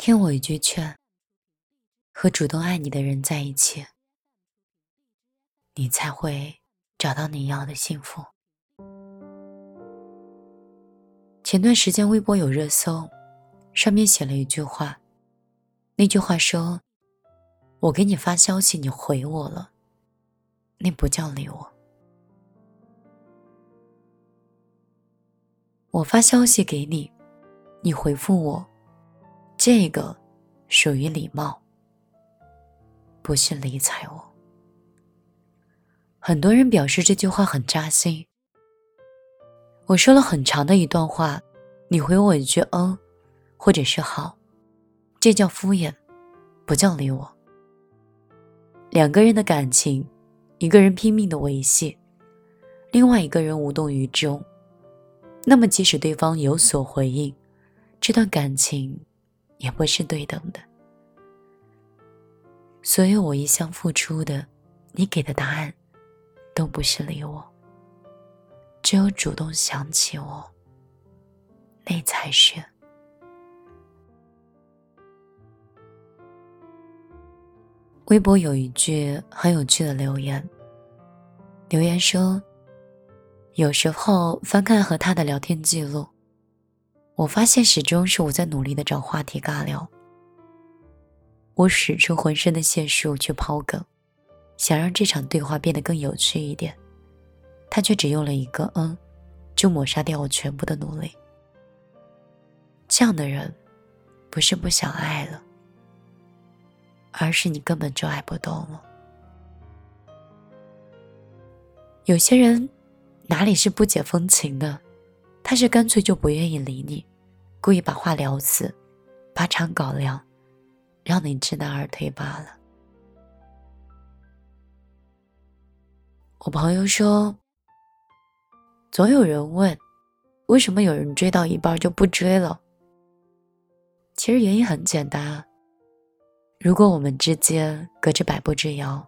听我一句劝，和主动爱你的人在一起，你才会找到你要的幸福。前段时间微博有热搜，上面写了一句话，那句话说：“我给你发消息，你回我了，那不叫理我。我发消息给你，你回复我。”这个属于礼貌，不是理睬我。很多人表示这句话很扎心。我说了很长的一段话，你回我一句“嗯”，或者是“好”，这叫敷衍，不叫理我。两个人的感情，一个人拼命的维系，另外一个人无动于衷，那么即使对方有所回应，这段感情。也不是对等的。所有我一向付出的，你给的答案，都不是理我。只有主动想起我，那才是。微博有一句很有趣的留言，留言说：“有时候翻看和他的聊天记录。”我发现始终是我在努力的找话题尬聊，我使出浑身的解数去抛梗，想让这场对话变得更有趣一点，他却只用了一个“嗯”，就抹杀掉我全部的努力。这样的人，不是不想爱了，而是你根本就爱不动了。有些人哪里是不解风情的，他是干脆就不愿意理你。故意把话聊死，把场搞凉，让你知难而退罢了。我朋友说，总有人问，为什么有人追到一半就不追了？其实原因很简单，如果我们之间隔着百步之遥，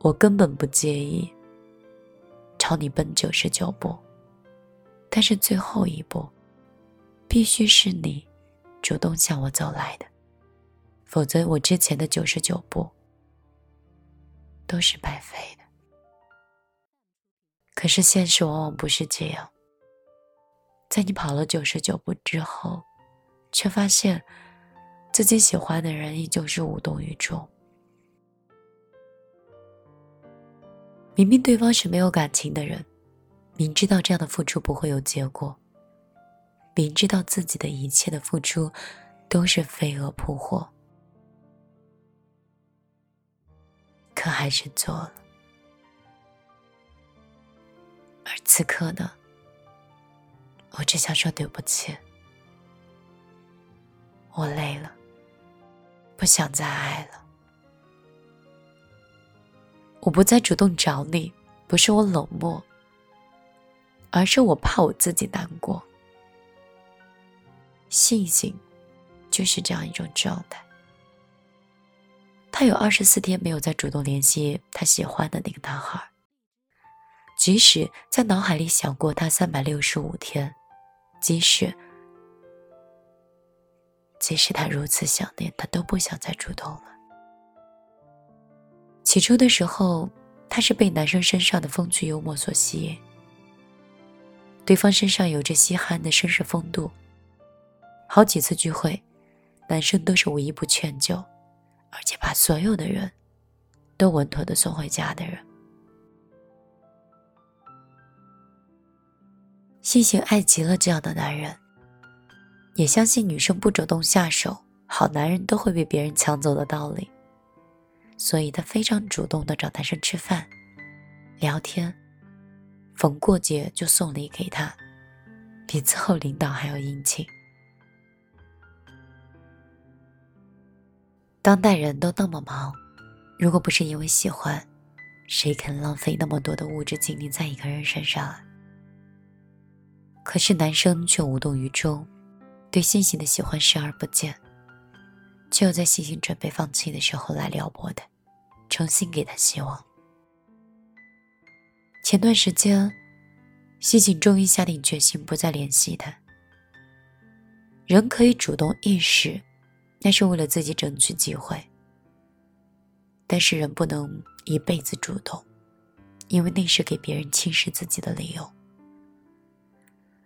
我根本不介意朝你奔九十九步，但是最后一步。必须是你主动向我走来的，否则我之前的九十九步都是白费的。可是现实往往不是这样，在你跑了九十九步之后，却发现自己喜欢的人依旧是无动于衷。明明对方是没有感情的人，明知道这样的付出不会有结果。明知道自己的一切的付出都是飞蛾扑火，可还是做了。而此刻呢，我只想说对不起，我累了，不想再爱了。我不再主动找你，不是我冷漠，而是我怕我自己难过。信心，就是这样一种状态。他有二十四天没有再主动联系他喜欢的那个男孩，即使在脑海里想过他三百六十五天，即使即使他如此想念，他都不想再主动了。起初的时候，他是被男生身上的风趣幽默所吸引，对方身上有着稀罕的绅士风度。好几次聚会，男生都是无一不劝酒，而且把所有的人都稳妥的送回家的人。星星爱极了这样的男人，也相信女生不主动下手，好男人都会被别人抢走的道理，所以他非常主动的找男生吃饭、聊天，逢过节就送礼给他，比伺候领导还要殷勤。当代人都那么忙，如果不是因为喜欢，谁肯浪费那么多的物质精力在一个人身上啊？可是男生却无动于衷，对信息的喜欢视而不见，只有在细心准备放弃的时候来撩拨的，重新给他希望。前段时间，西景终于下定决心不再联系他。人可以主动意识，那是为了自己争取机会，但是人不能一辈子主动，因为那是给别人轻视自己的理由。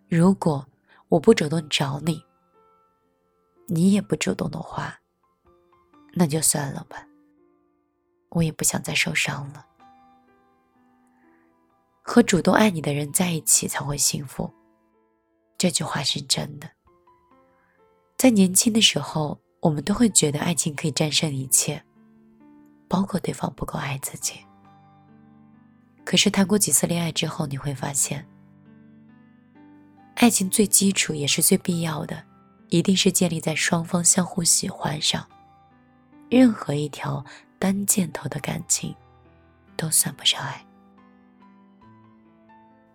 如果我不主动找你，你也不主动的话，那就算了吧。我也不想再受伤了。和主动爱你的人在一起才会幸福，这句话是真的。在年轻的时候，我们都会觉得爱情可以战胜一切，包括对方不够爱自己。可是谈过几次恋爱之后，你会发现。爱情最基础也是最必要的，一定是建立在双方相互喜欢上。任何一条单箭头的感情，都算不上爱。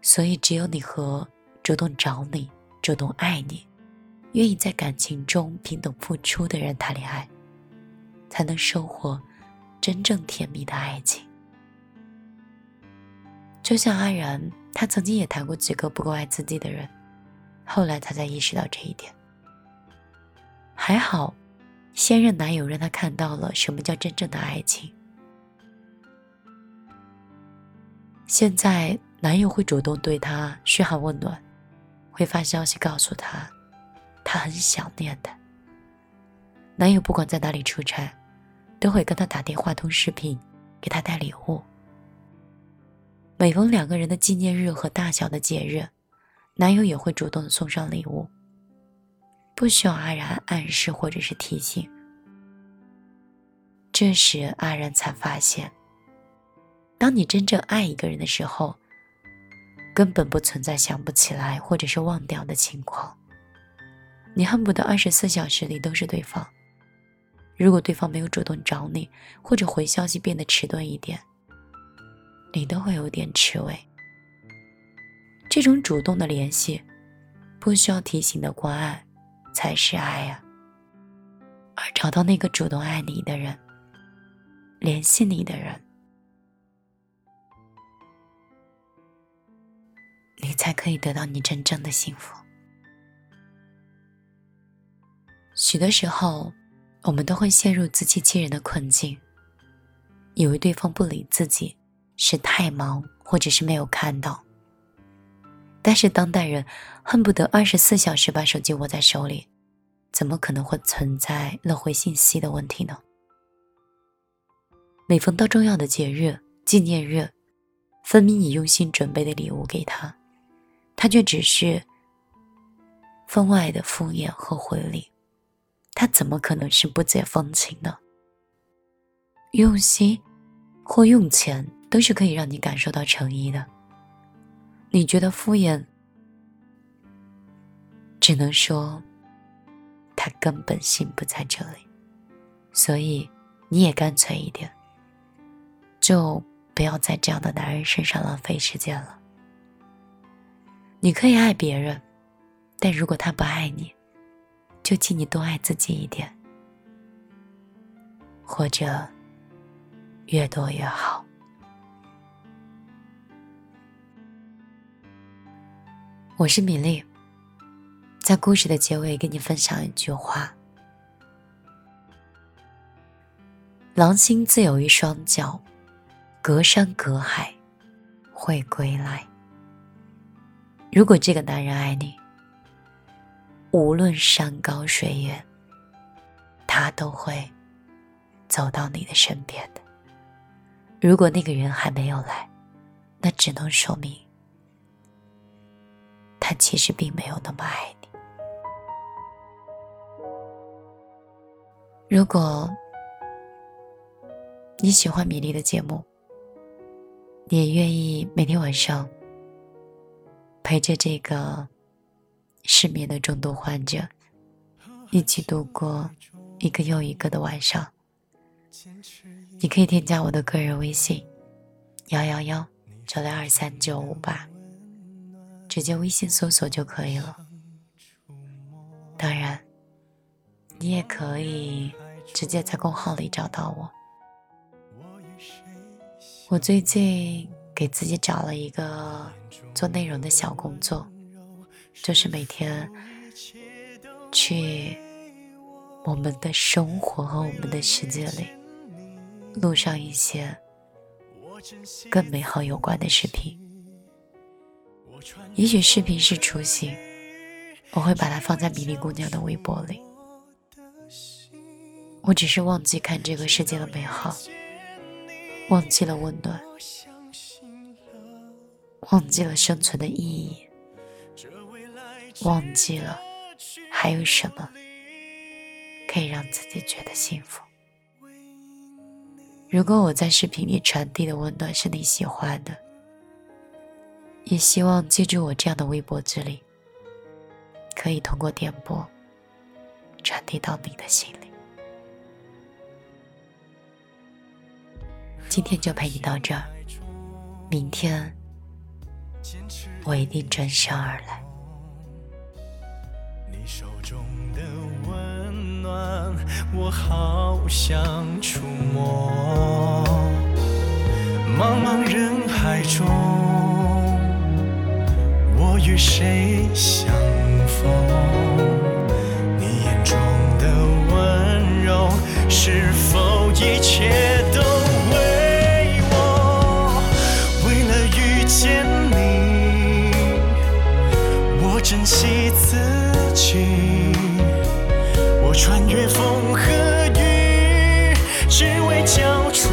所以，只有你和主动找你、主动爱你、愿意在感情中平等付出的人谈恋爱，才能收获真正甜蜜的爱情。就像阿然，他曾经也谈过几个不够爱自己的人。后来他才意识到这一点。还好，现任男友让他看到了什么叫真正的爱情。现在男友会主动对他嘘寒问暖，会发消息告诉他，她很想念的。男友不管在哪里出差，都会跟她打电话通视频，给她带礼物。每逢两个人的纪念日和大小的节日。男友也会主动送上礼物，不需要阿然暗示或者是提醒。这时阿然才发现，当你真正爱一个人的时候，根本不存在想不起来或者是忘掉的情况。你恨不得二十四小时里都是对方。如果对方没有主动找你，或者回消息变得迟钝一点，你都会有点吃味。这种主动的联系，不需要提醒的关爱，才是爱呀。而找到那个主动爱你的人，联系你的人，你才可以得到你真正的幸福。许多时候，我们都会陷入自欺欺人的困境，以为对方不理自己是太忙，或者是没有看到。但是当代人恨不得二十四小时把手机握在手里，怎么可能会存在漏回信息的问题呢？每逢到重要的节日、纪念日，分明你用心准备的礼物给他，他却只是分外的敷衍和回礼，他怎么可能是不解风情呢？用心或用钱都是可以让你感受到诚意的。你觉得敷衍，只能说他根本心不在这里，所以你也干脆一点，就不要在这样的男人身上浪费时间了。你可以爱别人，但如果他不爱你，就请你多爱自己一点，或者越多越好。我是米粒，在故事的结尾跟你分享一句话：狼心自有一双脚，隔山隔海会归来。如果这个男人爱你，无论山高水远，他都会走到你的身边的。如果那个人还没有来，那只能说明。他其实并没有那么爱你。如果你喜欢米粒的节目，你也愿意每天晚上陪着这个失眠的重度患者一起度过一个又一个的晚上，你可以添加我的个人微信：幺幺幺九六二三九五八，直接微信搜索就可以了。当然，你也可以直接在公号里找到我。我最近给自己找了一个做内容的小工作，就是每天去我们的生活和我们的世界里录上一些跟美好有关的视频。也许视频是雏形，我会把它放在米粒姑娘的微博里。我只是忘记看这个世界的美好，忘记了温暖，忘记了生存的意义，忘记了还有什么可以让自己觉得幸福。如果我在视频里传递的温暖是你喜欢的，也希望借助我这样的微博之力，可以通过电波传递到你的心里。今天就陪你到这儿，明天我一定转身而来。暖，我好想触摸。茫茫人海中，我与谁相逢？你眼中的温柔，是否一切都为我？为了遇见你，我？珍惜自己我穿越风和雨，只为交出。